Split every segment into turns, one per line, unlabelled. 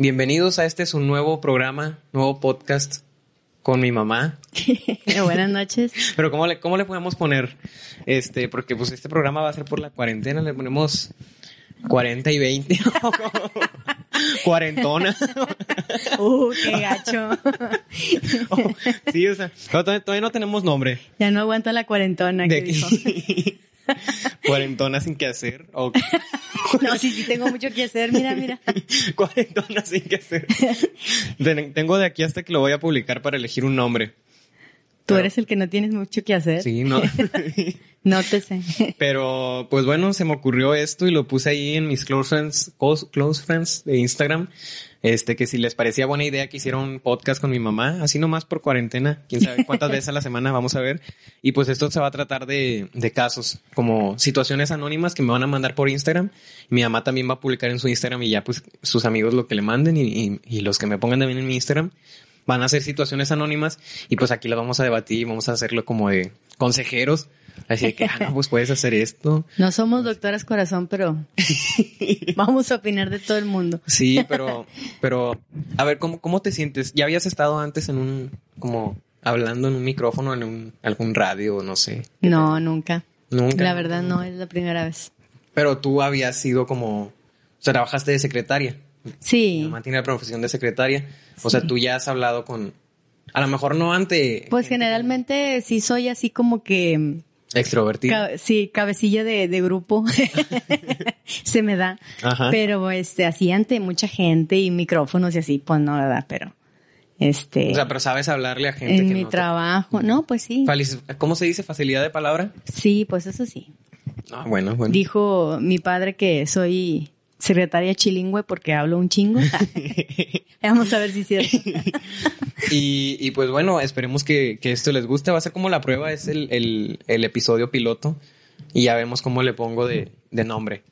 Bienvenidos a este su nuevo programa, nuevo podcast con mi mamá.
Buenas noches.
Pero ¿cómo le, ¿cómo le podemos poner? Este, porque pues este programa va a ser por la cuarentena, le ponemos 40 y 20. Cuarentona.
Uh, qué gacho.
Oh, sí, o sea, todavía, todavía, no tenemos nombre.
Ya no aguanta la cuarentona que dijo.
Cuarentona sin que hacer. O...
No, sí, sí, tengo mucho que hacer. Mira, mira.
Cuarentona sin que hacer. Tengo de aquí hasta que lo voy a publicar para elegir un nombre.
Tú Pero, eres el que no tienes mucho que hacer.
Sí, no.
no te sé.
Pero, pues bueno, se me ocurrió esto y lo puse ahí en mis close friends, close friends de Instagram. Este, que si les parecía buena idea que hiciera un podcast con mi mamá, así nomás por cuarentena, quién sabe cuántas veces a la semana vamos a ver. Y pues esto se va a tratar de, de casos, como situaciones anónimas que me van a mandar por Instagram. Mi mamá también va a publicar en su Instagram y ya pues sus amigos lo que le manden y, y, y los que me pongan también en mi Instagram van a ser situaciones anónimas y pues aquí lo vamos a debatir vamos a hacerlo como de consejeros. Así que, ah, no, pues puedes hacer esto.
No somos doctoras corazón, pero vamos a opinar de todo el mundo.
Sí, pero, pero, a ver, ¿cómo, cómo te sientes? ¿Ya habías estado antes en un, como, hablando en un micrófono, en un, algún radio, no sé?
No, nunca.
Nunca.
La verdad no, es la primera vez.
Pero tú habías sido como, o sea, trabajaste de secretaria.
Sí.
Mi mamá tiene la profesión de secretaria. O sea, tú ya has hablado con, a lo mejor no ante...
Pues generalmente sí soy así como que...
Extrovertida.
Ca sí, cabecilla de, de grupo. Se me da.
Ajá.
Pero este, así ante mucha gente y micrófonos y así, pues no, ¿verdad? Pero, este.
O sea, pero sabes hablarle a gente.
En
que
mi
no
trabajo. Te... No, pues sí.
¿Cómo se dice? ¿Facilidad de palabra?
Sí, pues eso sí.
Ah, bueno, bueno.
Dijo mi padre que soy secretaria chilingüe porque hablo un chingo. Vamos a ver si es cierto.
y, y, pues bueno, esperemos que, que, esto les guste. Va a ser como la prueba, es el, el, el episodio piloto. Y ya vemos cómo le pongo de, de, nombre.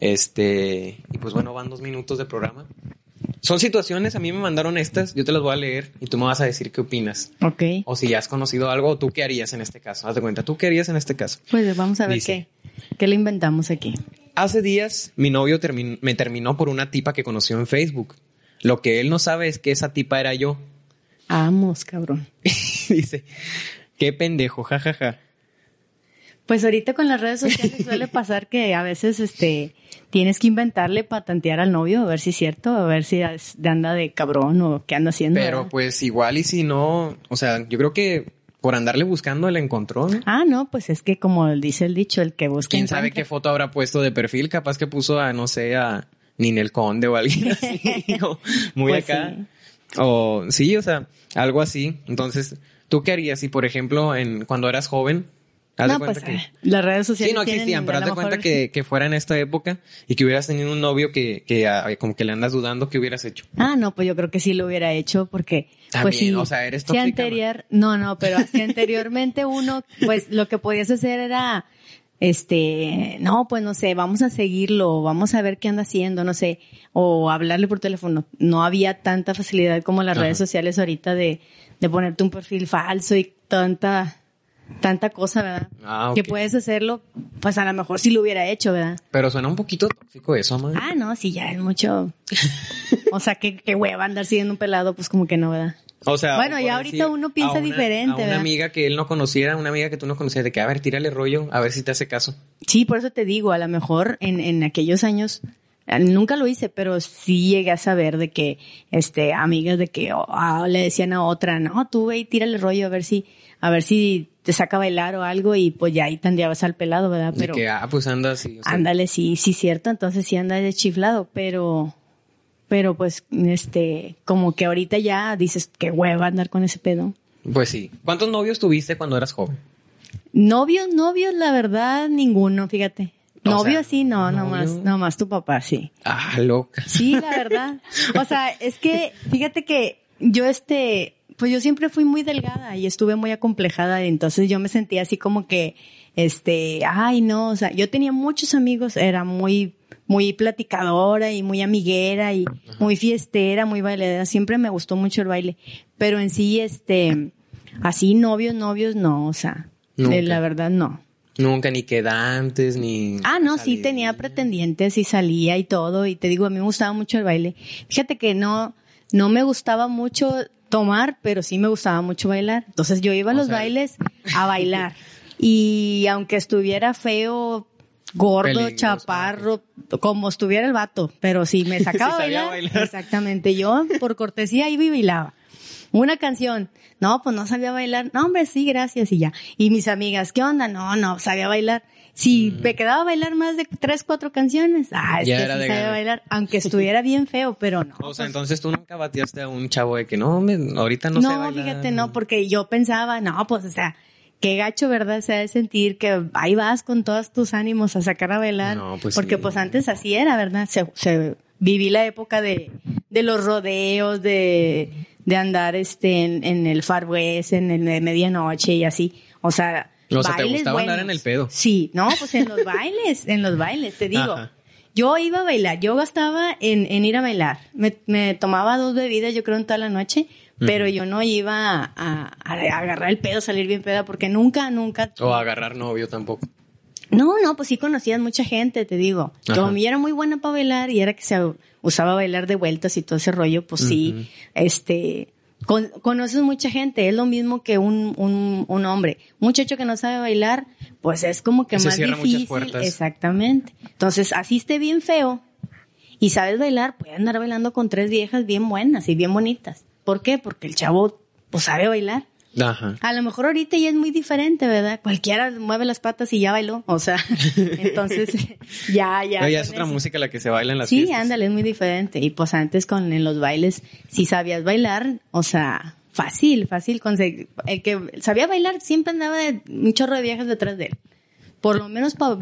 Este, y pues bueno, van dos minutos de programa. Son situaciones, a mí me mandaron estas, yo te las voy a leer y tú me vas a decir qué opinas.
Ok.
O si ya has conocido algo, o tú qué harías en este caso. Haz de cuenta, ¿tú qué harías en este caso?
Pues vamos a ver Dice, qué, qué le inventamos aquí.
Hace días mi novio termin me terminó por una tipa que conoció en Facebook. Lo que él no sabe es que esa tipa era yo.
Vamos, cabrón.
Dice, qué pendejo, jajaja. Ja, ja.
Pues ahorita con las redes sociales suele pasar que a veces este tienes que inventarle para tantear al novio, a ver si es cierto, a ver si anda de cabrón o qué anda haciendo.
Pero
¿verdad?
pues igual y si no, o sea, yo creo que por andarle buscando le encontró. ¿no?
Ah, no, pues es que como dice el dicho, el que busca.
¿Quién sabe qué foto habrá puesto de perfil? Capaz que puso a, no sé, a Ninel Conde o alguien así, o muy
Pues
acá.
sí.
O sí, o sea, algo así. Entonces, ¿tú qué harías si, por ejemplo, en cuando eras joven, haz de
No,
cuenta
pues
que...
eh, las redes sociales
Sí, no existían, pero haz de cuenta
mejor-
que, que fuera en esta época y que hubieras tenido un novio que, que ah, como que le andas dudando que hubieras hecho.
Ah, no, pues yo creo que sí lo hubiera hecho porque pues
También,
sí.
o sea, eres
si
tóxica,
anterior, no, no, pero si anteriormente uno, pues lo que podías hacer era, este, no, pues no sé, vamos a seguirlo, vamos a ver qué anda haciendo, no sé, o hablarle por teléfono. No había tanta facilidad como las
Ajá.
redes sociales ahorita de, de ponerte un perfil falso y tanta, tanta cosa, ¿verdad?
Ah,
Que
ok.
puedes hacerlo, pues a lo mejor sí lo hubiera hecho, ¿verdad?
Pero suena un poquito tóxico eso, man.
Ah, no, sí, ya es mucho. O sea, que, que hueva andar siguiendo un pelado, pues como que no, ¿verdad?
O sea,
Bueno, ya ahorita uno piensa
a una-
diferente,
A una
¿verdad?
amiga que él no conociera, una amiga que tú no conocías, de que, a ver, tírale rollo, a ver si te hace caso.
Sí, por eso te digo, a lo mejor en, en aquellos años, eh, nunca lo hice, pero sí llegué a saber de que, este, amigas de que oh, ah, le decían a otra, no, tú ve y tírale rollo a ver si, a ver si te saca a bailar o algo y pues ya ahí tandeabas al pelado, ¿verdad? Pero
de que, ah, pues anda así. o sea,
ándale, sí, sí, cierto, entonces sí anda de chiflado, pero, pero pues, este, como que ahorita ya dices, qué hueva andar con ese pedo.
Pues sí. ¿Cuántos novios tuviste cuando eras joven?
Novios, novios, la verdad, ninguno, fíjate.
O
Novio
sea,
sí, no,
novio.
nomás, nomás tu papá, sí.
Ah, loca.
Sí, la verdad. O sea, es que, fíjate que yo este, pues yo siempre fui muy delgada y estuve muy acomplejada, entonces yo me sentía así como que, este, ay no, o sea, yo tenía muchos amigos, era muy, muy platicadora y muy amiguera y muy fiestera, muy bailadera, siempre me gustó mucho el baile, pero en sí, este, así novios, novios, no, o sea,
Nunca.
la verdad no.
Nunca ni quedantes, ni...
Ah, no, sí tenía pretendientes y salía y todo. Y te digo, a mí me gustaba mucho el baile. Fíjate que no, no me gustaba mucho tomar, pero sí me gustaba mucho bailar. Entonces yo iba a
O
los
sea-
bailes a bailar. Y aunque estuviera feo, gordo, chaparro, como estuviera el vato, pero si me sacaba bailar,
bailar.
exactamente, yo por cortesía iba y bailaba. Una canción. No, pues no sabía bailar. No, hombre, sí, gracias y ya. Y mis amigas, ¿qué onda? No, no, sabía bailar. Si me quedaba a bailar más de tres, cuatro canciones, ah, es
Mm. Ya
que
era
sí
de
sabía bailar, aunque estuviera bien feo, pero no.
O sea,
pues,
entonces tú nunca bateaste a un chavo de que no, me, ahorita no,
no,
sé bailar.
fíjate, no, porque yo pensaba, no, pues, o sea, qué gacho, ¿verdad? Se ha de sentir que ahí vas con todos tus ánimos a sacar a bailar.
No, pues
porque
sí.
pues antes así era, ¿verdad? Se, se viví la época de, de los rodeos, de, de andar este en, en el Far West, en el de medianoche y así. O sea,
O sea, ¿te
bailes
gustaba andar
buenos.
en el pedo?
Sí, no, pues en los bailes, en los bailes, te digo.
Ajá.
Yo iba a bailar, yo gastaba en, en ir a bailar. Me, me tomaba dos bebidas, yo creo, en toda la noche, pero yo no iba a, a- a agarrar el pedo, salir bien peda, porque nunca, nunca.
O agarrar novio tampoco.
No, no, pues sí conocías mucha gente, te digo.
Ajá.
Yo era muy buena para bailar y era que se usaba bailar de vueltas y todo ese rollo, pues sí, este, con- conoces mucha gente, es lo mismo que un, un, un hombre. Un muchacho que no sabe bailar, pues es como que
Se
más difícil.
puertas.
Exactamente. Entonces, así esté bien feo y sabes bailar, puede andar bailando con tres viejas bien buenas y bien bonitas. ¿Por qué? Porque el chavo, pues sabe bailar.
Ajá.
A lo mejor ahorita ya es muy diferente, ¿verdad? Cualquiera mueve las patas y ya bailó. O sea, entonces ya, ya.
Pero ya es otra
eso.
música la que se baila en las
Sí,
fiestas.
ándale, es muy diferente. Y pues antes con en los bailes, si sabías bailar, o sea, fácil, fácil conseguir. El que sabía bailar siempre andaba de un chorro de viejas detrás de él. Por lo menos para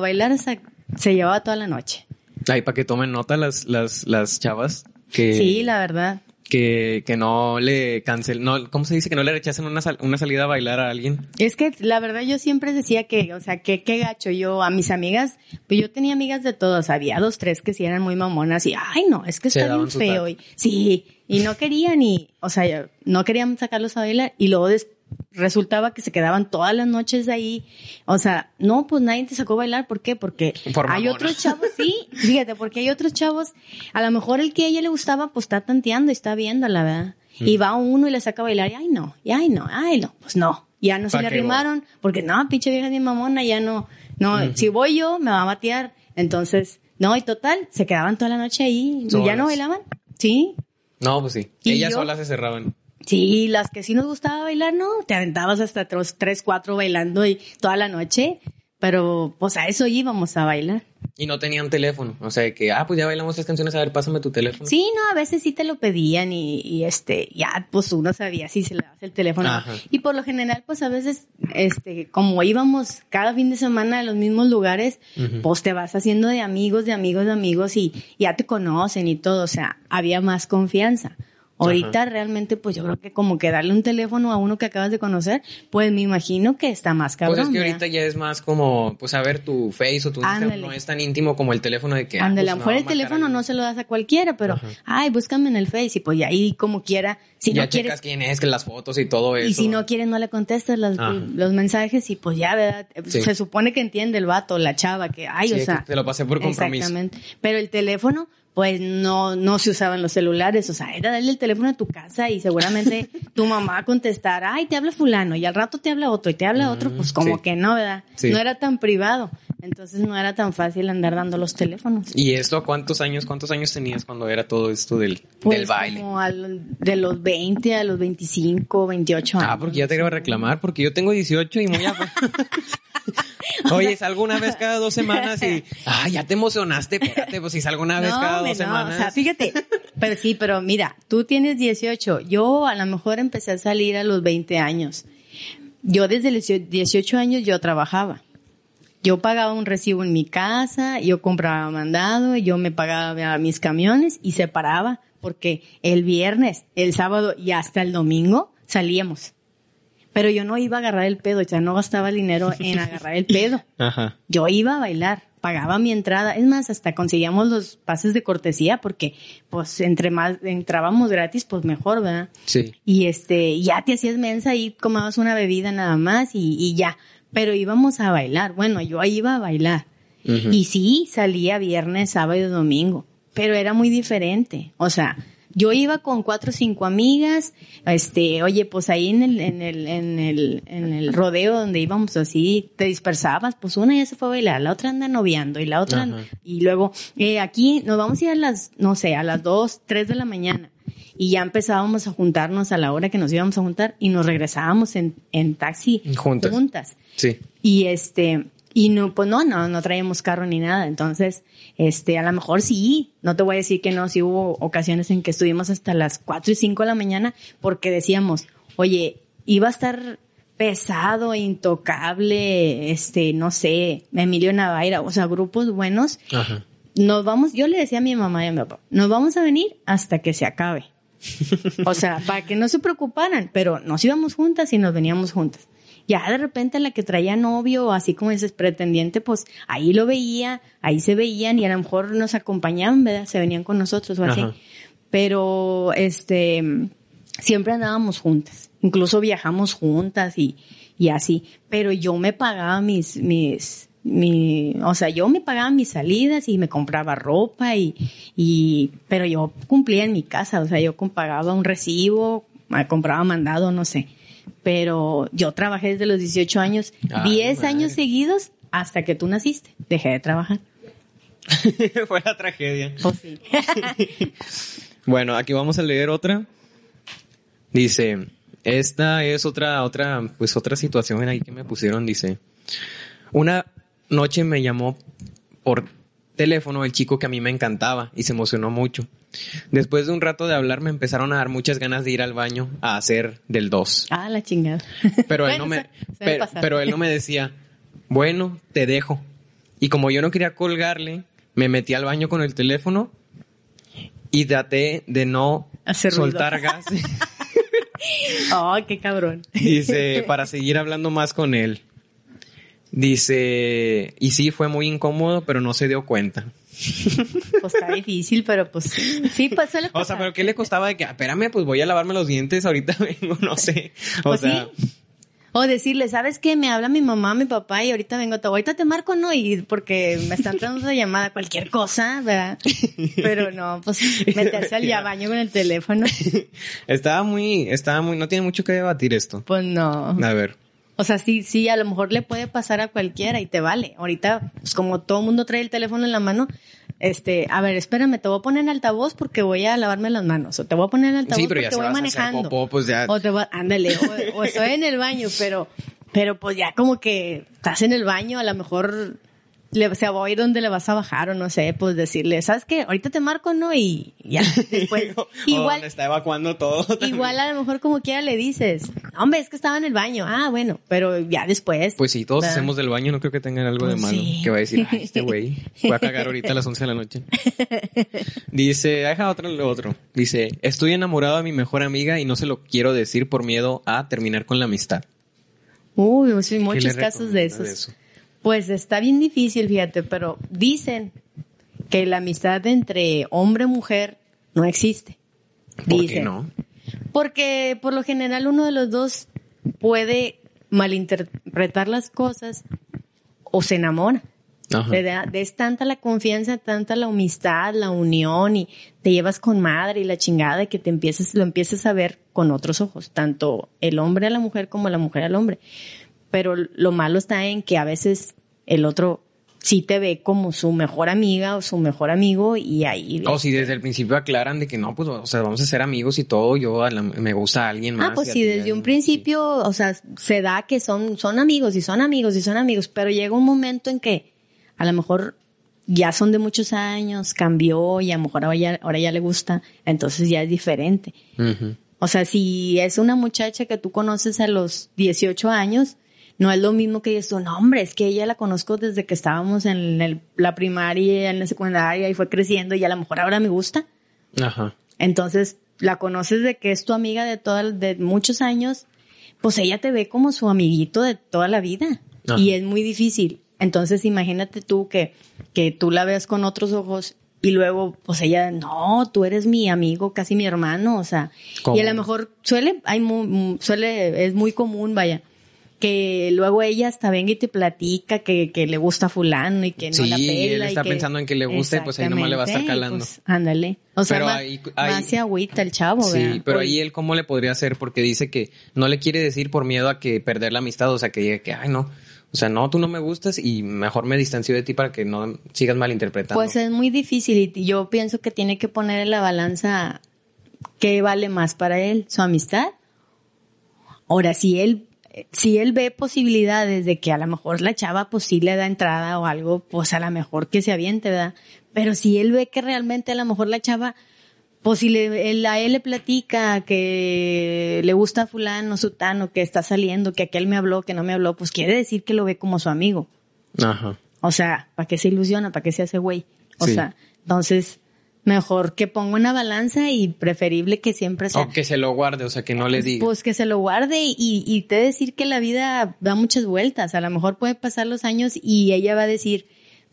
bailar se, se llevaba toda la noche.
Ahí para que tomen nota las, las, las chavas que,
Sí, la verdad.
Que, que no le cancel, no, ¿cómo se dice? Que no le rechacen una, sal- una salida a bailar a alguien.
Es que la verdad yo siempre decía que, o sea, que qué gacho. Yo a mis amigas, pues yo tenía amigas de todos, había dos, tres que sí eran muy mamonas y, ay no, es que está bien feo y sí, y no querían y, o sea, no querían sacarlos a bailar. Y luego des- resultaba que se quedaban todas las noches ahí, o sea, no, pues nadie te sacó a bailar, ¿por qué? Porque
Por
hay otros chavos, sí, fíjate, porque hay otros chavos, a lo mejor el que a ella le gustaba, pues está tanteando y está viendo, la verdad.
Mm.
Y va uno y le saca a bailar y ay no, y ay no, ay no, pues no. Ya no se
¿Pa'
le
voy?
arrimaron, porque no, pinche vieja de mamona, ya no, no, si voy yo, me va a batear. Entonces, no, y total, se quedaban toda la noche ahí, y ya no bailaban. Sí,
No, pues sí.
¿Y
Ellas
yo?
solas se cerraban.
Sí, las que sí nos gustaba bailar, no, te aventabas hasta tres, tres, cuatro bailando y toda la noche, pero pues a eso íbamos a bailar.
Y no tenían teléfono. O sea, que, ah, pues ya bailamos tres canciones, a ver, pásame tu teléfono.
Sí, no, a veces sí te lo pedían y, y, este, ya pues uno sabía si se le das el teléfono.
Ajá.
Y por lo general, pues a veces, este, como íbamos cada fin de semana a los mismos lugares, pues te vas haciendo de amigos, de amigos, de amigos y ya te conocen y todo, o sea, había más confianza. Ahorita realmente, pues yo creo que como que darle un teléfono a uno que acabas de conocer, pues me imagino que está más cabrón.
Pues es que ahorita ya es más como, pues a ver tu face o tu Instagram no es tan íntimo como el teléfono de que. ah,
Ándale,
pues,
a lo
me
mejor
va a
el teléfono no se lo das a cualquiera, pero,
Ajá.
ay, búscame en el Face y pues ahí como quiera, si
ya
no quieres,
checas quién es, que las fotos y todo eso.
y si no quieres no le contestas las- los mensajes y pues ya, ¿verdad?
Sí.
Se supone que entiende el vato, la chava, que, ay,
Sí,
o sea.
te lo pasé por compromiso.
Exactamente. Pero el teléfono, pues no, no se usaban los celulares, o sea, era darle el teléfono a tu casa y seguramente tu mamá va a contestar, ay, te habla fulano, y al rato te habla otro, y te habla otro, pues como
sí.
que no, ¿verdad?
Sí.
No era tan privado, entonces no era tan fácil andar dando los teléfonos.
¿Y esto a cuántos años, cuántos años tenías cuando era todo esto del,
Pues
del baile?
como al- de los 20 a los 25, 28 años.
Ah, porque ya te iba a reclamar, porque yo tengo 18 y muy a... Oye, salgo una vez cada dos semanas y, ah, ya te emocionaste, espérate, pues si salgo una vez cada
hombre,
dos
no,
semanas.
O sea, fíjate, pero sí, pero mira, tú tienes 18, yo a lo mejor empecé a salir a los 20 años. Yo desde los 18 años yo trabajaba. Yo pagaba un recibo en mi casa, yo compraba mandado, yo me pagaba mis camiones y se paraba porque el viernes, el sábado y hasta el domingo salíamos. Pero yo no iba a agarrar el pedo, ya no gastaba el dinero en agarrar el pedo.
Ajá.
Yo iba a bailar, pagaba mi entrada. Es más, hasta conseguíamos los pases de cortesía porque, pues, entre más entrábamos gratis, pues mejor, ¿verdad?
Sí.
Y este, ya te hacías mensa y comabas una bebida nada más y, y ya. Pero íbamos a bailar. Bueno, yo iba a bailar. Y sí, salía viernes, sábado y domingo. Pero era muy diferente. O sea, yo iba con cuatro o cinco amigas, este, oye, pues ahí en el, en el, en el, en el rodeo donde íbamos así, te dispersabas, pues una ya se fue a bailar, la otra anda noviando y la otra,
Ajá.
y luego, eh, aquí nos vamos a ir a las, no sé, a las dos, tres de la mañana. Y ya empezábamos a juntarnos a la hora que nos íbamos a juntar y nos regresábamos en, en taxi
Juntas.
juntas.
Sí.
Y este, y no, pues no, no, no traíamos carro ni nada. Entonces, este, a lo mejor sí, no te voy a decir que no, sí hubo ocasiones en que estuvimos hasta las 4 y 5 de la mañana porque decíamos, oye, iba a estar pesado, intocable, este, no sé, Emilio Navaira, o sea, grupos buenos.
Ajá.
Nos vamos, yo le decía a mi mamá y a mi papá, nos vamos a venir hasta que se acabe. O sea, para que no se preocuparan, pero nos íbamos juntas y nos veníamos juntas. Ya de repente la que traía novio, así como ese pretendiente, pues ahí lo veía, ahí se veían y a lo mejor nos acompañaban, ¿verdad? Se venían con nosotros o así.
Ajá.
Pero, este, siempre andábamos juntas. Incluso viajamos juntas y, y así. Pero yo me pagaba mis, mis, mi, o sea, yo me pagaba mis salidas y me compraba ropa y, y, pero yo cumplía en mi casa, o sea, yo pagaba un recibo, me compraba mandado, no sé. Pero yo trabajé desde los 18 años,
Ay,
10
madre.
años seguidos hasta que tú naciste. Dejé de trabajar.
Fue la tragedia.
Sí.
Bueno, aquí vamos a leer otra. Dice, esta es otra, otra, pues otra situación ahí que me pusieron. Dice, una noche me llamó por teléfono el chico que a mí me encantaba y se emocionó mucho. Después de un rato de hablar me empezaron a dar muchas ganas de ir al baño a hacer del 2.
Ah, la chingada.
Pero él
Bueno,
no me,
se-
pero, él no me decía, bueno, te dejo. Y como yo no quería colgarle, me metí al baño con el teléfono y traté de no
Hacer
soltar gas.
Oh, qué cabrón.
Dice, para seguir hablando más con él. Dice, y sí, fue muy incómodo, pero no se dio cuenta.
Pues está difícil, pero pues sí, pues suele
O
pasar.
sea, pero ¿qué le costaba de que, "Ah, espérame, pues voy a lavarme los dientes, ahorita vengo, no sé. O
Pues
sea,
sí. O decirle, ¿sabes qué? Me habla mi mamá, mi papá y ahorita vengo, te- ahorita te marco, ¿no? Y porque me están dando una llamada, cualquier cosa, ¿verdad? Pero no, pues meterse al ya baño con el teléfono,
estaba muy, estaba muy, no tiene mucho que debatir esto.
pues no.
A ver.
O sea, sí, sí, a lo mejor le puede pasar a cualquiera y te vale. Ahorita, pues como todo el mundo trae el teléfono en la mano, este, a ver, espérame, te voy a poner en altavoz porque voy a lavarme las manos. O te voy a poner en altavoz
Sí, pero ya
porque voy manejando.
popó, pues ya.
O te va, ándale, o, o estoy en el baño, pero, pero pues ya como que estás en el baño, a lo mejor le, se va a ir donde le vas a bajar o no sé, pues decirle, ¿sabes qué? Ahorita te marco, ¿no? Y ya, después,
O
igual,
está evacuando todo. también.
igual a lo mejor como quiera le dices, hombre, es que estaba en el baño, ah, bueno, pero ya después.
Pues sí, todos
¿verdad?
hacemos del baño, no creo que tengan algo de
Pues
malo.
sí.
Que va a decir, ay, este güey voy a cagar ahorita a las 11 de la noche. Dice, deja otro, lo otro. Dice, estoy enamorado de mi mejor amiga y no se lo quiero decir por miedo a terminar con la amistad.
Uy, sí,
¿Qué
muchos casos de esos.
eso?
Pues está bien difícil, fíjate, pero dicen que la amistad entre hombre y mujer no existe.
¿Por qué
Dicen.
no?
Porque por lo general uno de los dos puede malinterpretar las cosas o se enamora.
Ajá.
Te da- es tanta la confianza, tanta la amistad, la unión y te llevas con madre y la chingada que te empiezas, lo empiezas a ver con otros ojos, tanto el hombre a la mujer como la mujer al hombre. Pero lo malo está en que a veces el otro sí te ve como su mejor amiga o su mejor amigo y ahí...
O si desde el principio aclaran de que no, pues, o sea, vamos a ser amigos y todo, yo a la- me gusta a alguien más.
Ah, pues sí, desde un principio, o sea, se da que son, son amigos y son amigos y son amigos, pero llega un momento en que a lo mejor ya son de muchos años, cambió y a lo mejor ahora ya, ahora ya le gusta, entonces ya es diferente. O sea, si es una muchacha que tú conoces a los 18 años, no es lo mismo que dices, no, hombre, es que ella la conozco desde que estábamos en el- la primaria, en la secundaria y fue creciendo y a lo mejor ahora me gusta.
Ajá.
Entonces, la conoces de que es tu amiga de toda, de muchos años, pues ella te ve como su amiguito de toda la vida.
Ajá.
Y es muy difícil. Entonces, imagínate tú que, que tú la veas con otros ojos y luego, pues ella, no, tú eres mi amigo, casi mi hermano, o sea,
¿Cómo?
y a lo mejor suele, hay suele, es muy común, vaya, que luego ella hasta venga y te platica que, que le gusta a fulano y que no
Sí,
la pela.
él está
que-
pensando en que le gusta y, pues, ahí nomás le va a estar calando.
pues, ándale. O sea,
Pero ahí- ahí-
más se agüita el chavo, ¿verdad?
Sí, pero
Oye,
ahí él cómo le podría hacer porque dice que no le quiere decir por miedo a que perder la amistad, o sea, que diga que, ay, no, o sea, no, tú no me gustas y mejor me distancio de ti para que no sigas malinterpretando.
Pues es muy difícil y yo pienso que tiene que poner en la balanza qué vale más para él, su amistad. Ahora, si él, si él ve posibilidades de que a lo mejor la chava pues sí le da entrada o algo, pues a lo mejor que se aviente, ¿verdad? Pero si él ve que realmente a lo mejor la chava, pues si le, él, a él le platica que le gusta a fulano, sutano, que está saliendo, que aquel me habló, que no me habló, pues quiere decir que lo ve como su amigo.
Ajá.
O sea, ¿para qué se ilusiona? ¿Para qué se hace güey? O
Sí.
sea, entonces, mejor que ponga una balanza y preferible que siempre sea.
O que se lo guarde, o sea, que no le diga.
Pues que se lo guarde y, y te decir que la vida da muchas vueltas. A lo mejor puede pasar los años y ella va a decir,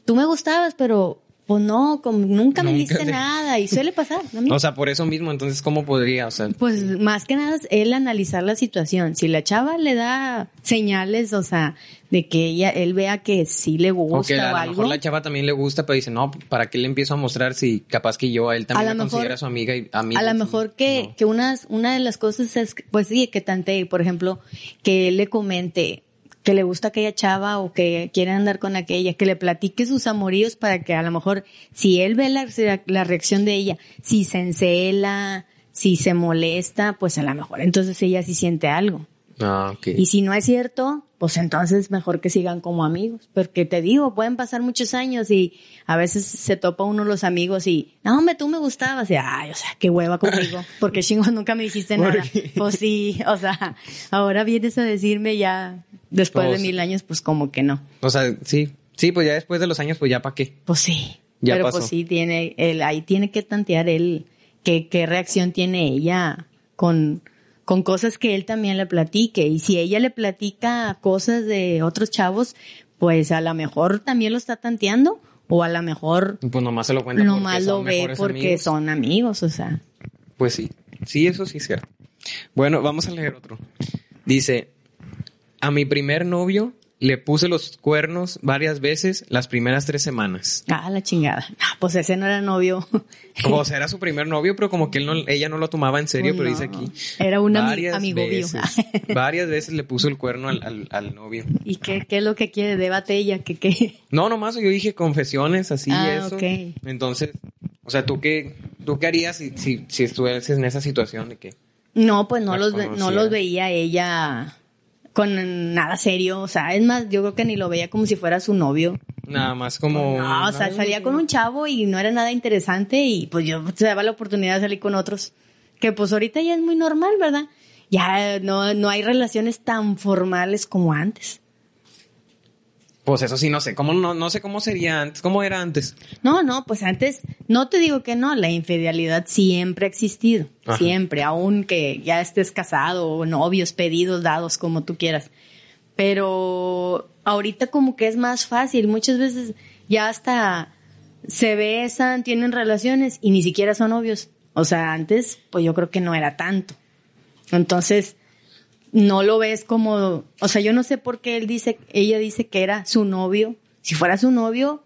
tú me gustabas, pero pues no, como nunca me
Nunca
diste
te-
nada. Y suele pasar. ¿no?
o sea, por eso mismo, entonces, ¿cómo podría? O sea,
Pues más que nada es él analizar la situación. Si la chava le da señales, o sea, de que ella, él vea que sí le gusta
o que a lo
algo.
mejor la chava también le gusta, pero dice, no, ¿para qué le empiezo a mostrar si capaz que yo a él también
A
me
lo mejor-
considera su amiga y a mí?
A lo mejor que, que unas, una de las cosas es, pues sí, que tante, por ejemplo, que él le comente que le gusta aquella chava o que quiere andar con aquella, que le platique sus amoríos para que a lo mejor, si él ve la, la reacción de ella, si se encela, si se molesta, pues a lo mejor entonces ella sí siente algo.
Ah, ok.
Y si no es cierto, pues entonces mejor que sigan como amigos. Porque te digo, pueden pasar muchos años y a veces se topa uno los amigos y, no, hombre, tú me gustabas. Y, ay, o sea, qué hueva conmigo. Porque chingón nunca me dijiste
¿Por
nada. Pues sí, o sea, ahora vienes a decirme ya, después de
Pues-
mil años, pues como que no.
O sea, sí. Sí, pues ya después de los años, pues ya para qué.
Pues sí.
Ya
Pero
pasó.
pues sí, tiene, él, ahí tiene que tantear él, qué, qué reacción tiene ella con, con cosas que él también le platique. Y si ella le platica cosas de otros chavos, pues a lo mejor también lo está tanteando, o a lo mejor
Pues nomás se lo cuenta
nomás lo ve porque
amigos.
son amigos, o sea.
Pues sí, sí, eso sí es cierto. Bueno, vamos a leer otro. Dice, a mi primer novio le puse los cuernos varias veces las primeras tres semanas.
Ah, la chingada. Ah, pues ese no era novio.
O sea, era su primer novio, pero como que él no, ella no lo tomaba en serio, pero
no.
dice aquí.
Era un ami-
varias
amigovio.
veces, varias veces le puso el cuerno al, al- al novio.
¿Y qué, qué es lo que quiere? Debate ella, que qué.
No, nomás yo dije confesiones, así
Ah,
eso.
ok.
Entonces, o sea, ¿tú qué, tú qué harías si, si, si estuvieras en esa situación de que...
No, pues no los, ve- no los veía ella con nada serio. O sea, es más, yo creo que ni lo veía como si fuera su novio.
Nada más como...
No, o sea, salía con un chavo y no era nada interesante y pues yo se daba la oportunidad de salir con otros. Que pues ahorita ya es muy normal, ¿verdad? Ya no, no hay relaciones tan formales como antes.
Pues eso sí, no sé. ¿Cómo, no, no sé cómo sería antes. ¿Cómo era antes?
No, no, pues antes, no te digo que no, la infidelidad siempre ha existido,
Ajá.
siempre, aun que ya estés casado o novios, pedidos, dados, como tú quieras. Pero ahorita como que es más fácil, muchas veces ya hasta se besan, tienen relaciones y ni siquiera son novios. O sea, antes, pues yo creo que no era tanto. Entonces, no lo ves como, o sea, yo no sé por qué él dice, ella dice que era su novio. Si fuera su novio,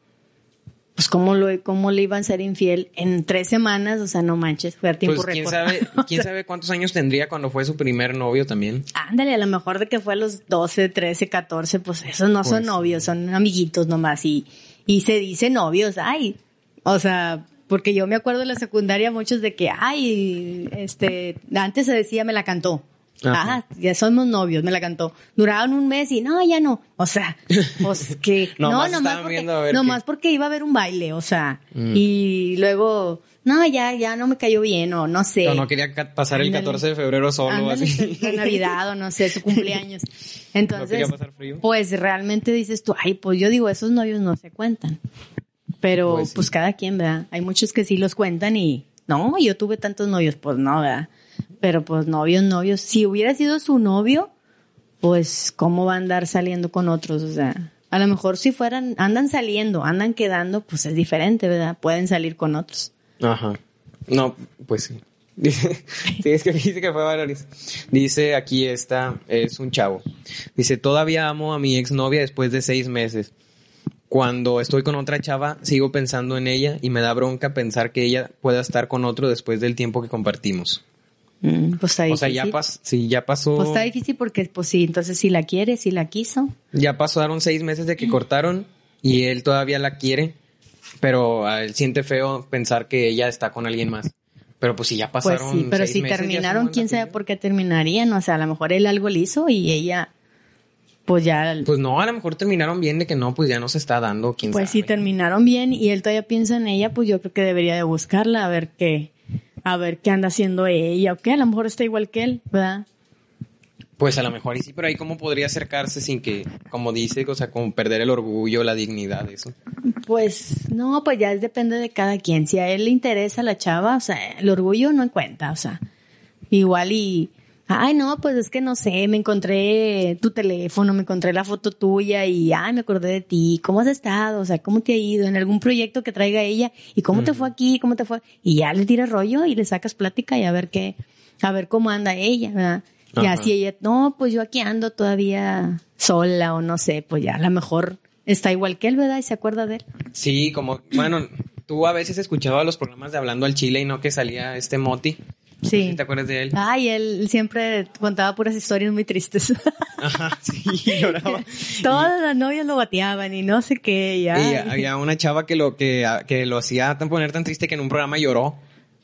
pues cómo lo, cómo le iban a ser infiel en tres semanas, o sea, no manches, fue a tiempo
Pues quién sabe, quién sabe cuántos años tendría cuando fue su primer novio también.
Ándale, a lo mejor de que fue a los 12, 13, 14, pues esos no son
Pues,
novios, son amiguitos nomás y, y se dice novios, ay, o sea, porque yo me acuerdo de la secundaria muchos de que, ay, este, antes se decía me la cantó, Ah, ya somos novios, me la cantó. Duraron un mes y no, ya no. O sea, pues que no,
Nomás
porque,
ver
nomás
qué.
porque iba a haber un baile, o sea,
Mm.
y luego, no, ya, ya no me cayó bien, o no sé.
O no quería pasar el
Ándale.
14 de febrero solo,
Ándale,
así.
Navidad o no sé, su cumpleaños. Entonces,
quería pasar frío.
pues realmente dices tú, ay, pues yo digo, esos novios no se cuentan. Pero
Pues
pues, cada quien, ¿verdad? Hay muchos que sí los cuentan y, no, yo tuve tantos novios, pues no, ¿verdad? Pero pues novios, novios. Si hubiera sido su novio, pues cómo va a andar saliendo con otros, o sea, a lo mejor si fueran, andan saliendo, andan quedando, pues es diferente, ¿verdad? Pueden salir con otros.
Ajá. No, pues sí. Dice, sí, es que dice que fue varios. Dice aquí está, es un chavo. Dice, todavía amo a mi exnovia después de seis meses. Cuando estoy con otra chava, sigo pensando en ella y me da bronca pensar que ella pueda estar con otro después del tiempo que compartimos.
Mm, pues está
O
difícil.
sea, ya, pas sí, ya pasó.
Pues está difícil porque, pues sí, entonces si la quiere, si la quiso.
Ya pasaron seis meses de
Mm.
que cortaron y él todavía la quiere, pero a él siente feo pensar que ella está con alguien más. Pero pues si ya
Pues
pasaron.
sí, pero
seis
si
meses,
terminaron, quién sabe por qué terminarían. O sea, a lo mejor él algo le hizo y ella, pues ya, pues,
Pues no, a lo mejor terminaron bien de que no, pues ya no se está dando, quién
si
sabe.
terminaron bien y él todavía piensa en ella, pues yo creo que debería de buscarla a ver qué, a ver qué anda haciendo ella o qué. A lo mejor está igual que él, ¿verdad?
Pues a lo mejor y sí, pero ahí cómo podría acercarse sin que, como dice, o sea, como perder el orgullo, la dignidad, eso.
Pues no, pues ya es- depende de cada quien. Si a él le interesa la chava, o sea, el orgullo no cuenta, o sea, igual y, ay no, pues es que no sé, me encontré tu teléfono, me encontré la foto tuya y, ay, me acordé de ti, ¿cómo has estado? O sea, ¿cómo te ha ido en algún proyecto que traiga ella? ¿Y cómo te fue aquí? ¿Cómo te fue? Y ya le tiras rollo y le sacas plática y a ver qué, a ver cómo anda ella, ¿verdad? Y así ella, no, pues yo aquí ando todavía sola o no sé, pues ya a lo mejor está igual que él, ¿verdad? Y se acuerda de él.
Sí, como, bueno, tú a veces escuchabas los programas de Hablando al Chile y no que salía este Moti. No sé
Sí.
si ¿Te acuerdas de él?
Ay, él siempre contaba puras historias muy tristes.
Ajá, sí, lloraba.
Todas las novias lo bateaban y no sé qué. Y, ay.
Y había una chava que lo que, que lo hacía tan poner tan triste que en un programa lloró.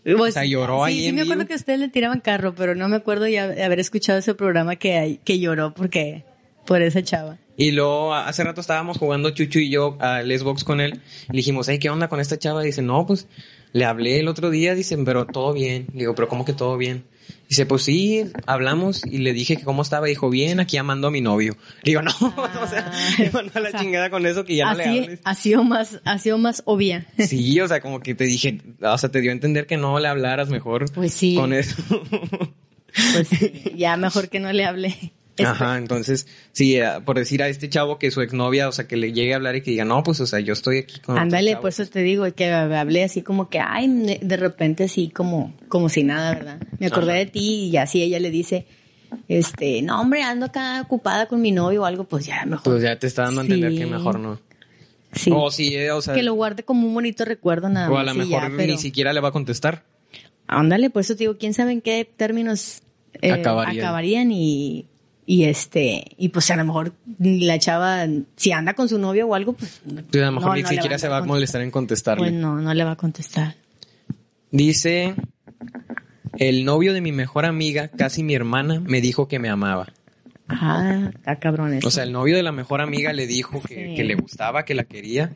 Pues,
o sea, lloró
sí,
ahí
Sí,
en
me acuerdo
vivo.
que a ustedes le tiraban carro, pero no me acuerdo ya de haber escuchado ese programa que, que lloró porque por esa chava.
Y luego hace rato estábamos jugando Chuchu y yo al Xbox con él. Le dijimos, hey, ¿qué onda con esta chava? Dice, no, pues le hablé el otro día, dicen, pero todo bien. Le digo, pero ¿cómo que todo bien? Dice, pues sí, hablamos y le dije que cómo estaba. Dijo, bien, aquí amando a mi novio. Le digo, no, o sea, me mandó a la
o sea,
chingada con eso que ya no le hables.
ha sido más, ha sido más obvia.
Sí, o sea, como que te dije, o sea, te dio a entender que no le hablaras mejor.
Pues sí.
Con eso.
Pues sí, ya mejor que no le hable. Este,
Ajá, entonces, sí, eh, por decir a este chavo que su exnovia, o sea, que le llegue a hablar y que diga, no, pues, o sea, yo estoy aquí con
Ándale,
chavo".
por eso te digo que hablé así como que, ay, de repente así como, como si nada, ¿verdad? Me acordé
Ajá.
de ti y así ella le dice, este, no hombre, ando acá ocupada con mi novio o algo, pues ya mejor.
Pues ya te está dando a entender
Sí.
que mejor no.
sí.
O sí, eh, o sea,
que lo guarde como un bonito recuerdo nada
o
más.
a lo mejor
ya, pero-
ni siquiera le va a contestar.
Ándale, por eso te digo, quién sabe en qué términos eh,
Acabarían.
acabarían y, y este, y pues a lo mejor la chava, si anda con su novio o algo, pues.
A lo mejor
no,
ni
no
siquiera se va a molestar en contestarle.
Pues no, no le va a contestar.
Dice, el novio de mi mejor amiga, casi mi hermana, me dijo que me amaba.
Ah, está cabrón eso.
O sea, el novio de la mejor amiga le dijo que,
Sí.
que le gustaba, que la quería.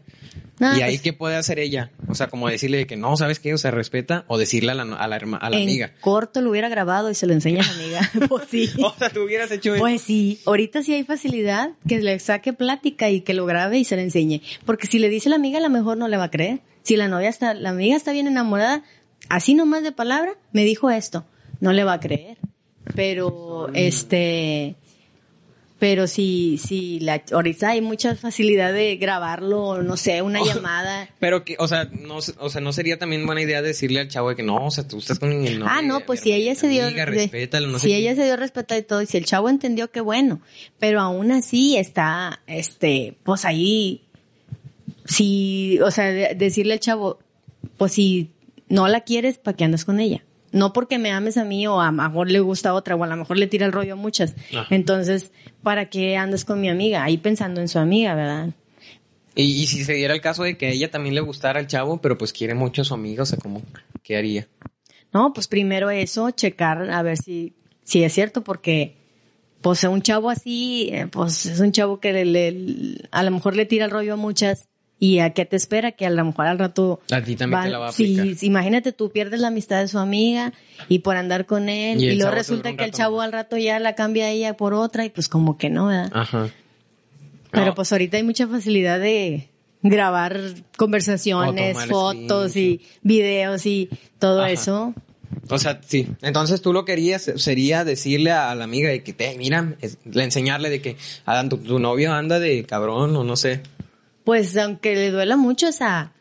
No,
y ahí,
pues,
¿qué puede hacer ella? O sea, como decirle que no, ¿sabes qué? O sea, respeta. O decirle a la, a la, herma- a la
en
amiga.
corto lo hubiera grabado y se lo enseña a la amiga. pues sí.
O sea, tú hubieras hecho eso.
Pues sí, ahorita sí hay facilidad que le saque plática y que lo grabe y se lo enseñe. Porque si le dice la amiga, a lo mejor no le va a creer. Si la novia está, la amiga está bien enamorada, así nomás de palabra, me dijo esto, no le va a creer. Pero, este, pero si, si la, ahorita hay mucha facilidad de grabarlo, no sé, una llamada.
Pero que, o sea, no, o sea, no sería también buena idea decirle al chavo de que no, o sea, tú estás con novia,
ah, no, pues si ella se dio,
amiga,
de-
respétalo, no
si
sé qué.
ella se dio a respetar y todo, y si el chavo entendió que bueno, pero aún así está, este, pues ahí, si, o sea, de- decirle al chavo, pues si no la quieres, ¿para qué andas con ella? No porque me ames a mí o a lo mejor le gusta a otra o a lo mejor le tira el rollo a muchas.
Ajá.
Entonces, ¿para qué andas con mi amiga? Ahí pensando en su amiga, ¿verdad?
Y, y si se diera el caso de que a ella también le gustara el chavo, pero pues quiere mucho a su amiga, o sea, como, ¿qué haría?
No, pues primero eso, checar a ver si, sí es cierto, porque pues un chavo así, eh, pues es un chavo que le, le- a lo mejor le tira el rollo a muchas y a qué te espera que a lo mejor al rato
A ti también te la va a aplicar.
sí, imagínate tú pierdes la amistad de su amiga y por andar con él
Y
luego resulta que el chavo al rato ya la cambia a ella por otra y pues como que no, ¿verdad?
Ajá.
Pero
No,
pues ahorita hay mucha facilidad de grabar conversaciones, fotos y videos y todo
Ajá.
eso.
O sea, sí. Entonces tú lo querías sería decirle a la amiga de que te, mira, es- le enseñarle de que tu, tu novio anda de cabrón o no sé.
Pues aunque le duela mucho, o sea,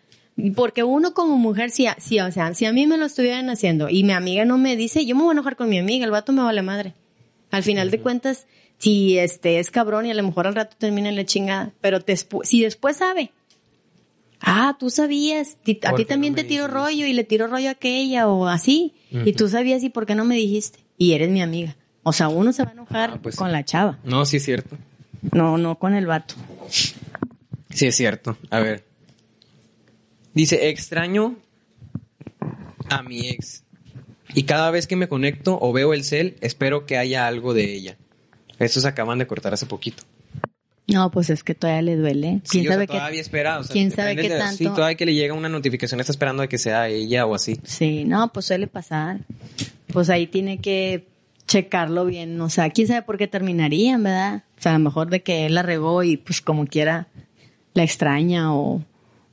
porque uno como mujer, sí, sí, o sea, si a mí me lo estuvieran haciendo y mi amiga no me dice, yo me voy a enojar con mi amiga, el vato me vale madre. Al final de cuentas, si este es cabrón y a lo mejor al rato termina en la chingada, pero despu- si después sabe, ah, tú sabías, ti- a
¿Por
ti
no
también te tiro
dijiste?
rollo y le tiro rollo a aquella o así, y tú sabías y por qué no me dijiste, y eres mi amiga. O sea, uno se va a enojar
Ah, pues
con
sí.
la chava,
No, sí es cierto.
no, no con el vato.
Sí es cierto. A ver. Dice, extraño a mi ex. Y cada vez que me conecto o veo el cel, espero que haya algo de ella. Estos acaban de cortar hace poquito.
No, pues es que todavía le duele.
Sí,
¿Quién
o sea,
sabe qué?
todavía espera. o sea,
quién sabe qué
de-
tanto-
Sí, todavía que le llega una notificación, está esperando a que sea ella o así.
Sí, no, pues suele pasar. Pues ahí tiene que checarlo bien. O sea, quién sabe por qué terminarían, ¿verdad? O sea, a lo mejor de que él la regó y pues como quiera la extraña o,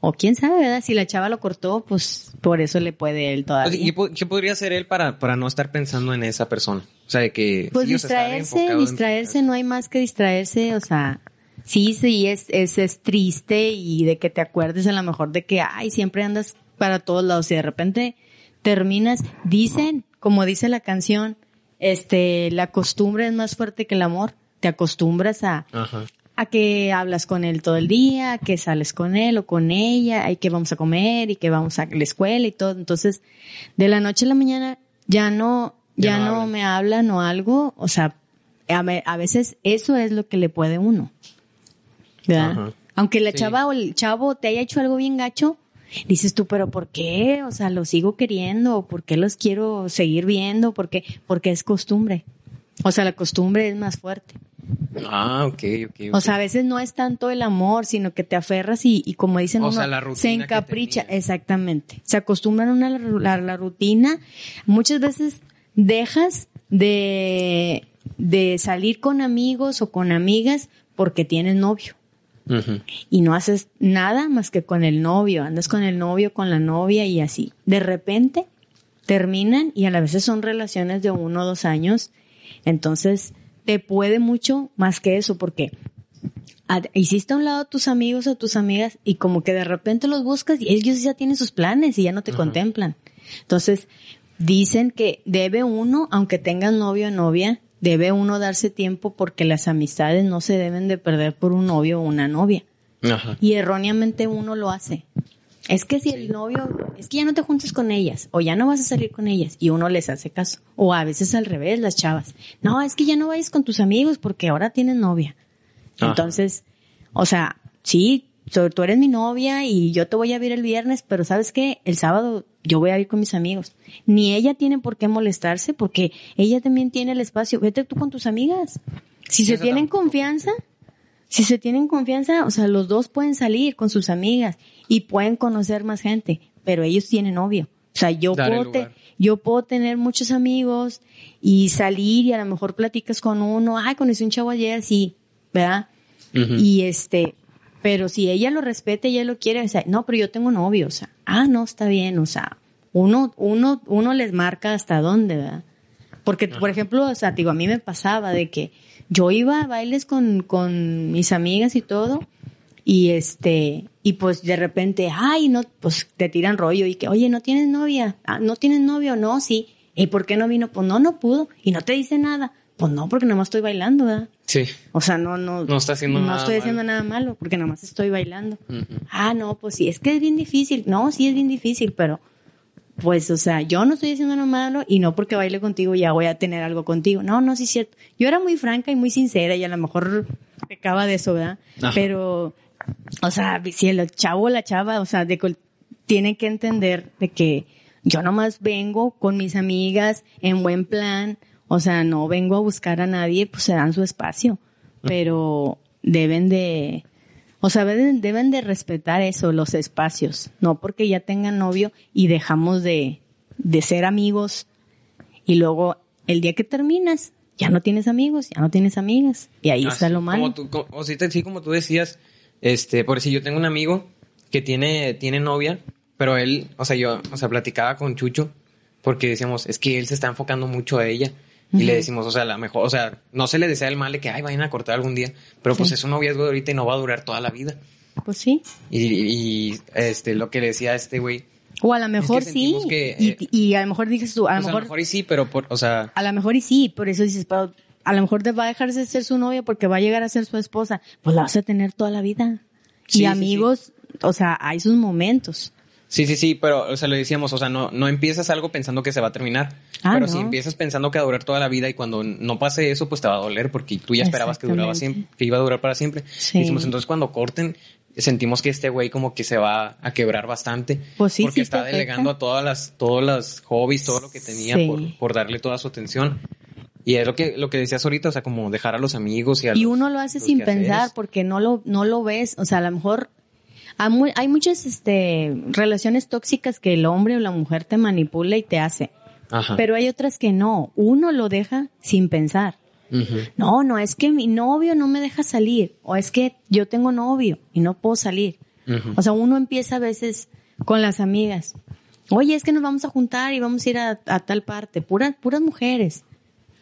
o quién sabe, ¿verdad? Si la chava lo cortó, pues por eso le puede él todavía.
¿Qué, po- qué podría hacer él para, para no estar pensando en esa persona? O sea, de que...
Pues
sí,
distraerse,
en-
distraerse, no hay más que distraerse, o sea, sí, sí, es, es, es triste y de que te acuerdes a lo mejor de que, ay, siempre andas para todos lados y de repente terminas, dicen, como dice la canción, este, la costumbre es más fuerte que el amor, te acostumbras a,
Ajá.
A que hablas con él todo el día, a que sales con él o con ella, y que vamos a comer y que vamos a la escuela y todo. Entonces, de la noche a la mañana ya no,
Ya
ya,
no
no,
hablan.
me hablan o algo. O sea, a, ve- a veces eso es lo que le puede uno. ¿Verdad?
Ajá.
Aunque la
Sí.
chava o el chavo te haya hecho algo bien gacho, dices tú, pero ¿por qué? O sea, los sigo queriendo, o ¿por qué los quiero seguir viendo? ¿Por qué? Porque es costumbre. O sea, la costumbre es más fuerte.
Ah, ok, ok.
O sea, a veces no es tanto el amor, sino que te aferras y, y como dicen
O
uno,
sea, la rutina
se encapricha. Exactamente. Se acostumbran a la, la- la rutina. Muchas veces dejas de, de salir con amigos o con amigas porque tienes novio. Y no haces nada más que con el novio. Andas con el novio, con la novia y así. De repente terminan y a la veces son relaciones de uno o dos años. Entonces, te puede mucho más que eso porque hiciste a un lado a tus amigos o tus amigas y como que de repente los buscas y ellos ya tienen sus planes y ya no te contemplan. Entonces, dicen que debe uno, aunque tengas novio o novia, debe uno darse tiempo porque las amistades no se deben de perder por un novio o una novia.
Ajá.
Y erróneamente uno lo hace. Es que si el novio, es que ya no te juntes con ellas, o ya no vas a salir con ellas, y uno les hace caso. O a veces al revés, las chavas. No, es que ya no vayas con tus amigos porque ahora tienes novia.
Ajá.
Entonces, o sea, sí, tú eres mi novia y yo te voy a ver el viernes, pero ¿sabes qué? El sábado yo voy a ir con mis amigos. Ni ella tiene por qué molestarse porque ella también tiene el espacio. Vete tú con tus amigas. Si se tienen
tampoco.
confianza, si se tienen confianza, o sea, los dos pueden salir con sus amigas y pueden conocer más gente, pero ellos tienen novio. O sea, yo
Dar
puedo, te- yo puedo tener muchos amigos y salir y a lo mejor platicas con uno, ay, conocí un chavo ayer, sí, ¿verdad? Y este, pero si ella lo respeta, ella lo quiere, o sea, no, pero yo tengo novio, o sea, ah, no, está bien, o sea, uno, uno, uno les marca hasta dónde, ¿verdad? Porque, por ejemplo, o sea, digo, a mí me pasaba de que yo iba a bailes con, con mis amigas y todo, y este, y pues de repente, ay, no, pues te tiran rollo y que, oye, ¿no tienes novia? Ah, ¿No tienes novio? No, sí. ¿Y por qué no vino? Pues no, no pudo. Y no te dice nada. Pues no, porque nada más estoy bailando, ¿verdad?
Sí.
O sea, no, no.
No está haciendo
no
nada
estoy haciendo
malo.
nada malo, porque nada más estoy bailando. Ah, no, pues sí, es que es bien difícil. No, sí es bien difícil, pero pues, o sea, yo no estoy haciendo nada malo y no porque baile contigo ya voy a tener algo contigo. No, no, sí es cierto. Yo era muy franca y muy sincera y a lo mejor pecaba de eso, ¿verdad?
Ajá.
Pero, o sea, si el chavo o la chava, o sea, de col- tiene que entender de que yo nomás vengo con mis amigas en buen plan, O sea, no vengo a buscar a nadie, pues se dan su espacio. Pero deben de, o sea, deben, deben de respetar eso, los espacios. No porque ya tengan novio y dejamos de, de ser amigos y luego el día que terminas, ya no tienes amigos, ya no tienes amigas. Y ahí está
Así
lo malo.
Como tú, como, o te- sí, como tú decías, este, por si yo tengo un amigo que tiene, tiene novia, pero él, o sea, yo, o sea, platicaba con Chucho porque decíamos, es que él se está enfocando mucho a ella. Y le decimos, o sea, a lo mejor, o sea, no se le desea el mal de que, ay, vayan a cortar algún día, pero pues es un noviazgo de ahorita y no va a durar toda la vida.
Pues sí.
Y, y, este, lo que le decía a este güey,
O a lo mejor sí.
que, eh,
y, y a lo mejor dices tú, a lo
pues, a
mejor,
lo mejor y sí, pero por, o sea,
a lo mejor y sí, por eso dices, pero a lo mejor te va a dejar de ser su novia porque va a llegar a ser su esposa. Pues la vas a tener toda la vida.
Sí,
y amigos, o sea, hay sus momentos.
Sí, sí, sí, pero, o sea, le decíamos, o sea, no, no empiezas algo pensando que se va a terminar.
Ah,
pero
no.
si empiezas pensando que va a durar toda la vida y cuando no pase eso, pues te va a doler porque tú ya esperabas que duraba siempre, que iba a durar para siempre.
Sí.
Y decimos, entonces cuando corten, sentimos que este güey como que se va a quebrar bastante.
Pues sí,
Porque
sí
está delegando a todas las, todos los hobbies, todo lo que tenía
Sí.
por, por darle toda su atención. Y es lo que, lo que decías ahorita, o sea, como dejar a los amigos y a
Y
los-
uno lo hace sin pensar porque no lo, no lo ves. O sea, a lo mejor hay, mu- hay muchas este, relaciones tóxicas que el hombre o la mujer te manipula y te hace.
Ajá.
Pero hay otras que no. Uno lo deja sin pensar. No, no, es que mi novio no me deja salir. O es que yo tengo novio y no puedo salir. O sea, uno empieza a veces con las amigas. Oye, es que nos vamos a juntar y vamos a ir a, a tal parte. Puras, puras mujeres.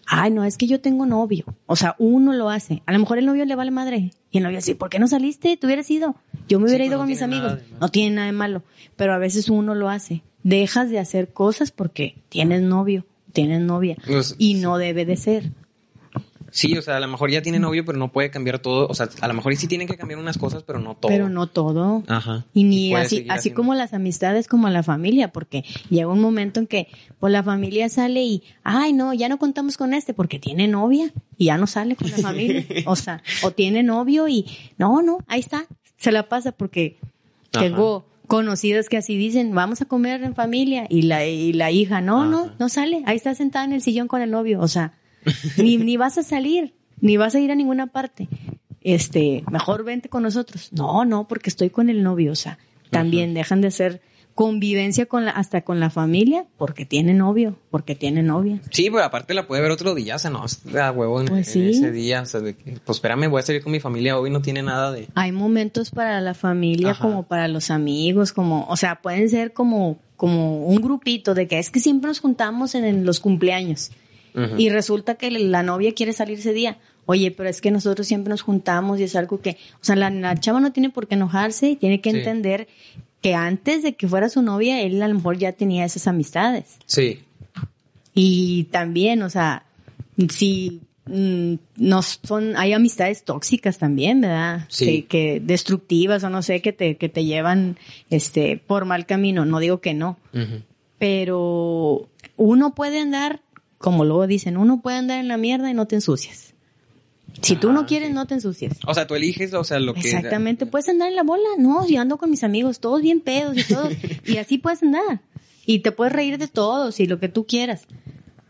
Ay, no, es que yo tengo novio. O sea, uno lo hace. A lo mejor el novio le vale madre. Y el novio dice, ¿por qué no saliste? ¿Tú hubieras ido? Yo me hubiera ido
no
con mis amigos. No tiene nada de malo. Pero a veces uno lo hace. Dejas de hacer cosas porque tienes novio, tienes novia.
Pues,
y no debe de ser.
Sí, o sea, a lo mejor ya tiene novio, pero no puede cambiar todo. O sea, a lo mejor sí tienen que cambiar unas cosas, pero no todo.
Pero no todo.
Ajá.
Y ni así, así
haciendo.
como las amistades como la familia, porque llega un momento en que pues la familia sale y, ay no, ya no contamos con este porque tiene novia y ya no sale con la familia. o sea, o tiene novio y, no, no, ahí está, se la pasa porque
Ajá.
tengo conocidas que así dicen, vamos a comer en familia y la, y la hija, no, no,
Ajá.
no sale, ahí está sentada en el sillón con el novio, o sea, ni, ni vas a salir, ni vas a ir a ninguna parte. Este, mejor vente con nosotros. No, no, porque estoy con el novio, o sea, también dejan de hacer convivencia con la, hasta con la familia porque tiene novio, porque tiene novia.
Sí, pero aparte la puede ver otro día, o sea, no, es a huevo en,
Pues
en
sí.
ese día. O sea, de que, pues espérame, voy a salir con mi familia hoy, no tiene nada de.
Hay momentos para la familia
Ajá.
como para los amigos, como, o sea, pueden ser como, como un grupito de que es que siempre nos juntamos en, en los cumpleaños. Y resulta que la novia quiere salir ese día. Oye, pero es que nosotros siempre nos juntamos y es algo que, o sea, la, la chava no tiene por qué enojarse y tiene que
Sí.
entender que antes de que fuera su novia, él a lo mejor ya tenía esas amistades.
Sí.
Y también, o sea, si mm, no son, hay amistades tóxicas también, ¿verdad?
Sí.
Que, que destructivas o no sé, que te, que te llevan, este, por mal camino. No digo que no pero uno puede andar, como luego dicen, uno puede andar en la mierda y no te ensucias. Si tú
Ah,
no quieres,
sí.
no te ensucias.
O sea, tú eliges, o sea, lo que.
Exactamente, puedes andar en la bola. No, yo ando con mis amigos, todos bien pedos y todos. y así puedes andar. Y te puedes reír de todos y lo que tú quieras.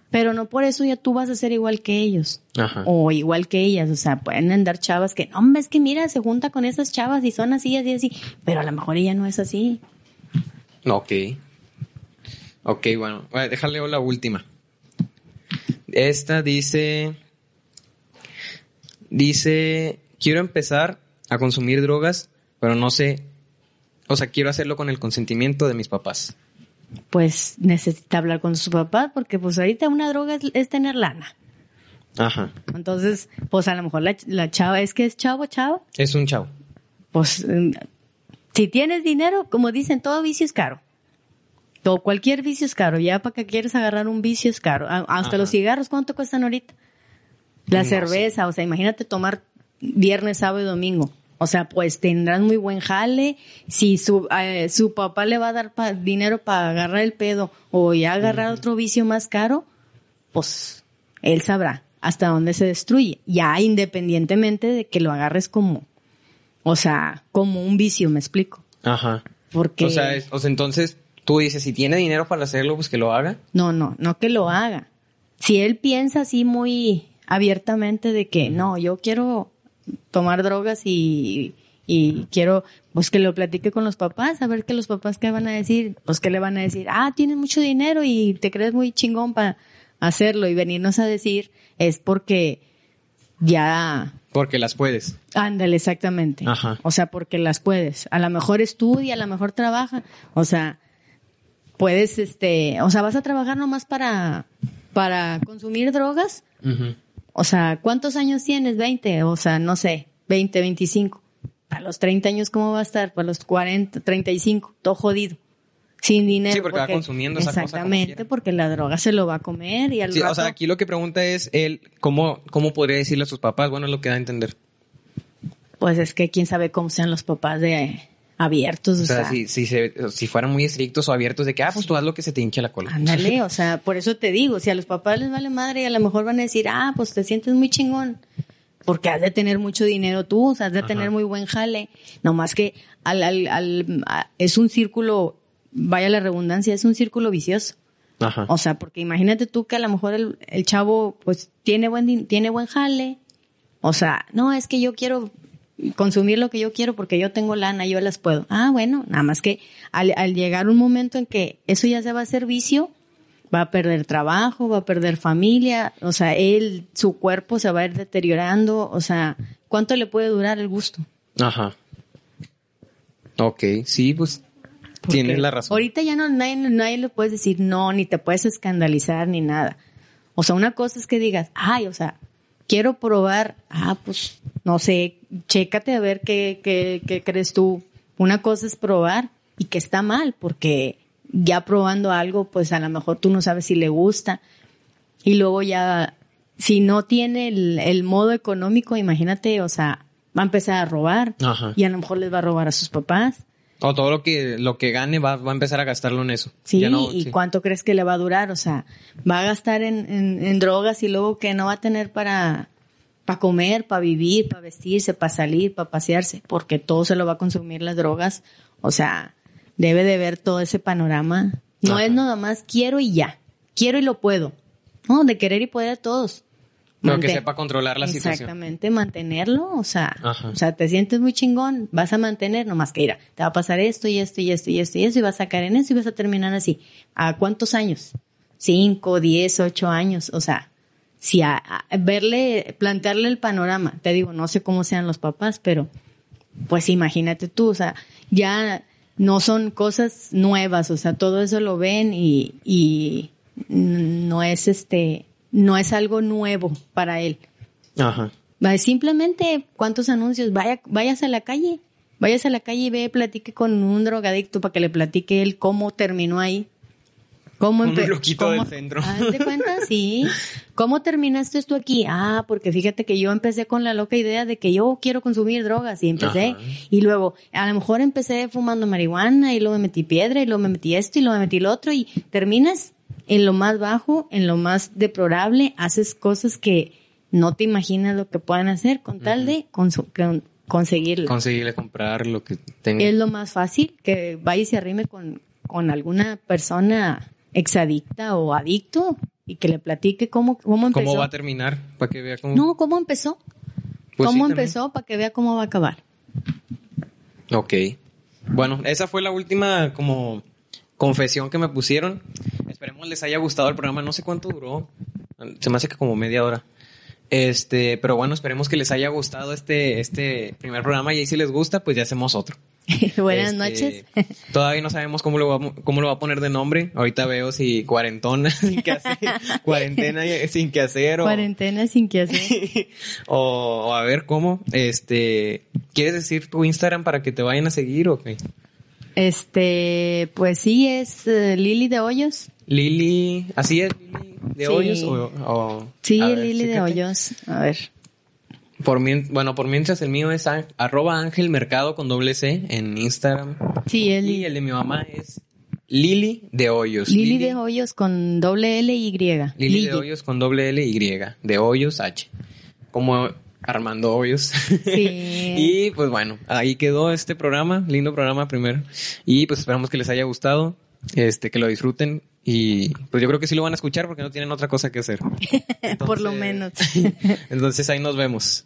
Pero no por eso ya tú vas a ser igual que ellos.
Ajá.
O igual que ellas. O sea, pueden andar chavas que, no, hombre, es que mira, se junta con esas chavas y son así, así, así. Pero a lo mejor ella no es así.
Ok. Ok, bueno. Bueno, Déjale la última. Esta dice. Dice. Quiero empezar a consumir drogas, pero no sé. O sea, quiero hacerlo con el consentimiento de mis papás.
pues necesita hablar con su papá porque pues ahorita una droga es, es tener lana.
Ajá.
Entonces, pues a lo mejor la, la chava es que es chavo, chava.
Es un chavo.
Pues mm, si tienes dinero, como dicen, todo vicio es caro. O cualquier vicio es caro. Ya para que quieres agarrar un vicio es caro. A- Hasta
Ajá.
los cigarros, ¿cuánto cuestan ahorita? La
No sé.
cerveza, o sea, imagínate tomar viernes, sábado y domingo. O sea, pues tendrán muy buen jale. Si su, eh, su papá le va a dar pa- dinero para agarrar el pedo o ya agarrar otro vicio más caro, pues él sabrá hasta dónde se destruye. Ya independientemente de que lo agarres como, o sea, como un vicio, me explico.
Ajá.
Porque
O sea, es- o sea, entonces tú dices, si tiene dinero para hacerlo, pues que lo haga.
no, no, no que lo haga, si él piensa así muy abiertamente de que no, yo quiero tomar drogas y, y quiero pues que lo platique con los papás, a ver qué los papás qué van a decir, pues que le van a decir, ah, tienes mucho dinero y te crees muy chingón para hacerlo y venirnos a decir es porque ya
porque las puedes.
Ándale, exactamente.
Ajá.
O sea, porque las puedes. A lo mejor estudia, a lo mejor trabaja. O sea, puedes, este, o sea, vas a trabajar nomás para, para consumir drogas. O sea, ¿cuántos años tienes? 20, o sea, no sé, 20, 25. Para los 30 años, ¿cómo va a estar? Para los 40, 35, todo jodido. Sin dinero.
Sí, porque va consumiendo esa cosa
Exactamente,
quiera.
porque la droga se lo va a comer y al
Sí, o
rato-
sea, aquí lo que pregunta es él, ¿cómo, cómo podría decirle a sus papás? Bueno, es lo que da a entender.
Pues es que quién sabe cómo sean los papás de abiertos, o,
O sea,
sea,
si, si, se- si fueran muy estrictos o abiertos de que, ah, pues tú haz lo que se te hinche la cola.
Ándale, o sea, por eso te digo, si a los papás les vale madre y a lo mejor van a decir, ah, pues te sientes muy chingón, porque has de tener mucho dinero tú, o sea, has de
Ajá.
tener muy buen jale, nomás que al, al, al- a- es un círculo, vaya la redundancia, es un círculo vicioso.
Ajá.
O sea, porque imagínate tú que a lo mejor el, el chavo, pues, tiene buen, tiene buen jale. O sea, no, es que yo quiero consumir lo que yo quiero porque yo tengo lana, yo las puedo. Ah, bueno, nada más que al, al llegar un momento en que eso ya se va a hacer vicio, va a perder trabajo, va a perder familia, o sea, él, su cuerpo se va a ir deteriorando, o sea, ¿cuánto le puede durar el gusto?
Ajá. Ok, sí, pues tienes la razón.
Ahorita ya no nadie, nadie le puedes decir no, ni te puedes escandalizar, ni nada. O sea, una cosa es que digas, ay, o sea, quiero probar, ah, pues, no sé, chécate a ver qué, qué, qué crees tú. Una cosa es probar y que está mal, porque ya probando algo, pues a lo mejor tú no sabes si le gusta. Y luego ya, si no tiene el, el modo económico, imagínate, o sea, va a empezar a robar
Ajá.
y a lo mejor les va a robar a sus papás.
O todo lo que, lo que gane va, va a empezar a gastarlo en eso.
Sí,
no-
¿y
sí.
cuánto crees que le va a durar? O sea, va a gastar en, en, en drogas y luego que no va a tener para, para comer, para vivir, para vestirse, para salir, para pasearse, porque todo se lo va a consumir las drogas. O sea, debe de ver todo ese panorama. No
Ajá.
es nada más quiero y ya, quiero y lo puedo. No, de querer y poder a todos.
Pero que sepa controlar la situación.
Exactamente, mantenerlo, o sea,
Ajá.
o sea, te sientes muy chingón, vas a mantener, nomás que mira, te va a pasar esto y esto y esto y esto y esto y vas a caer en eso y vas a terminar así. ¿A cuántos años? Cinco, diez, ocho años, o sea, si a, a verle, plantearle el panorama, te digo, no sé cómo sean los papás, pero pues imagínate tú, o sea, ya no son cosas nuevas, o sea, todo eso lo ven y, y no es este, no es algo nuevo para él.
Ajá.
Va, Simplemente, ¿cuántos anuncios? Vaya, vayas a la calle, vayas a la calle y ve, platique con un drogadicto para que le platique él cómo terminó ahí. ¿Cómo
Un loquito
cómo-
del centro.
Cuenta, sí. ¿Cómo terminaste esto aquí? Ah, porque fíjate que yo empecé con la loca idea de que yo quiero consumir drogas y empecé.
Ajá.
Y luego, a lo mejor empecé fumando marihuana y luego me metí piedra y luego me metí esto y luego me metí lo otro y terminas en lo más bajo, en lo más deplorable, haces cosas que no te imaginas lo que puedan hacer con tal de con- conseguirlo.
Conseguirle comprar lo que tenga.
es lo más fácil que vaya y se arrime con, con alguna persona exadicta o adicto y que le platique cómo, cómo empezó.
¿Cómo va a terminar? Para que vea cómo.
No, ¿cómo empezó?
Pues
¿Cómo
sí,
empezó? Para que vea cómo va a acabar.
Ok. Bueno, esa fue la última como confesión que me pusieron. Esperemos les haya gustado el programa. No sé cuánto duró. Se me hace que como media hora. Este, pero bueno, esperemos que les haya gustado este, este primer programa y ahí si les gusta, pues ya hacemos otro.
Buenas
Este,
noches.
Todavía no sabemos cómo lo, va, a- cómo lo va a poner de nombre. Ahorita veo si cuarentona sin que hacer, cuarentena y- sin que hacer o,
Cuarentena sin que hacer.
o, o a ver cómo. Este, ¿quieres decir tu Instagram para que te vayan a seguir o qué?
Este, pues sí, es eh, Lili de Hoyos.
Lili, ¿así es Lili de
Sí.
Hoyos o, o-
Sí,
ver,
Lili de. Hoyos. A ver.
Por bueno, por mientras el mío es arroba Ángel Mercado con doble C en Instagram.
Sí, es
Y
Lili,
el de mi mamá es Lili de Hoyos.
Lili de Hoyos con doble L y Y.
Lili de Hoyos con doble L y de Hoyos H. Como Armando Hoyos.
Sí.
y pues bueno, ahí quedó este programa, lindo programa primero. Y pues esperamos que les haya gustado. Este, que lo disfruten y pues yo creo que sí lo van a escuchar porque no tienen otra cosa que hacer.
Por lo menos.
Entonces ahí nos vemos.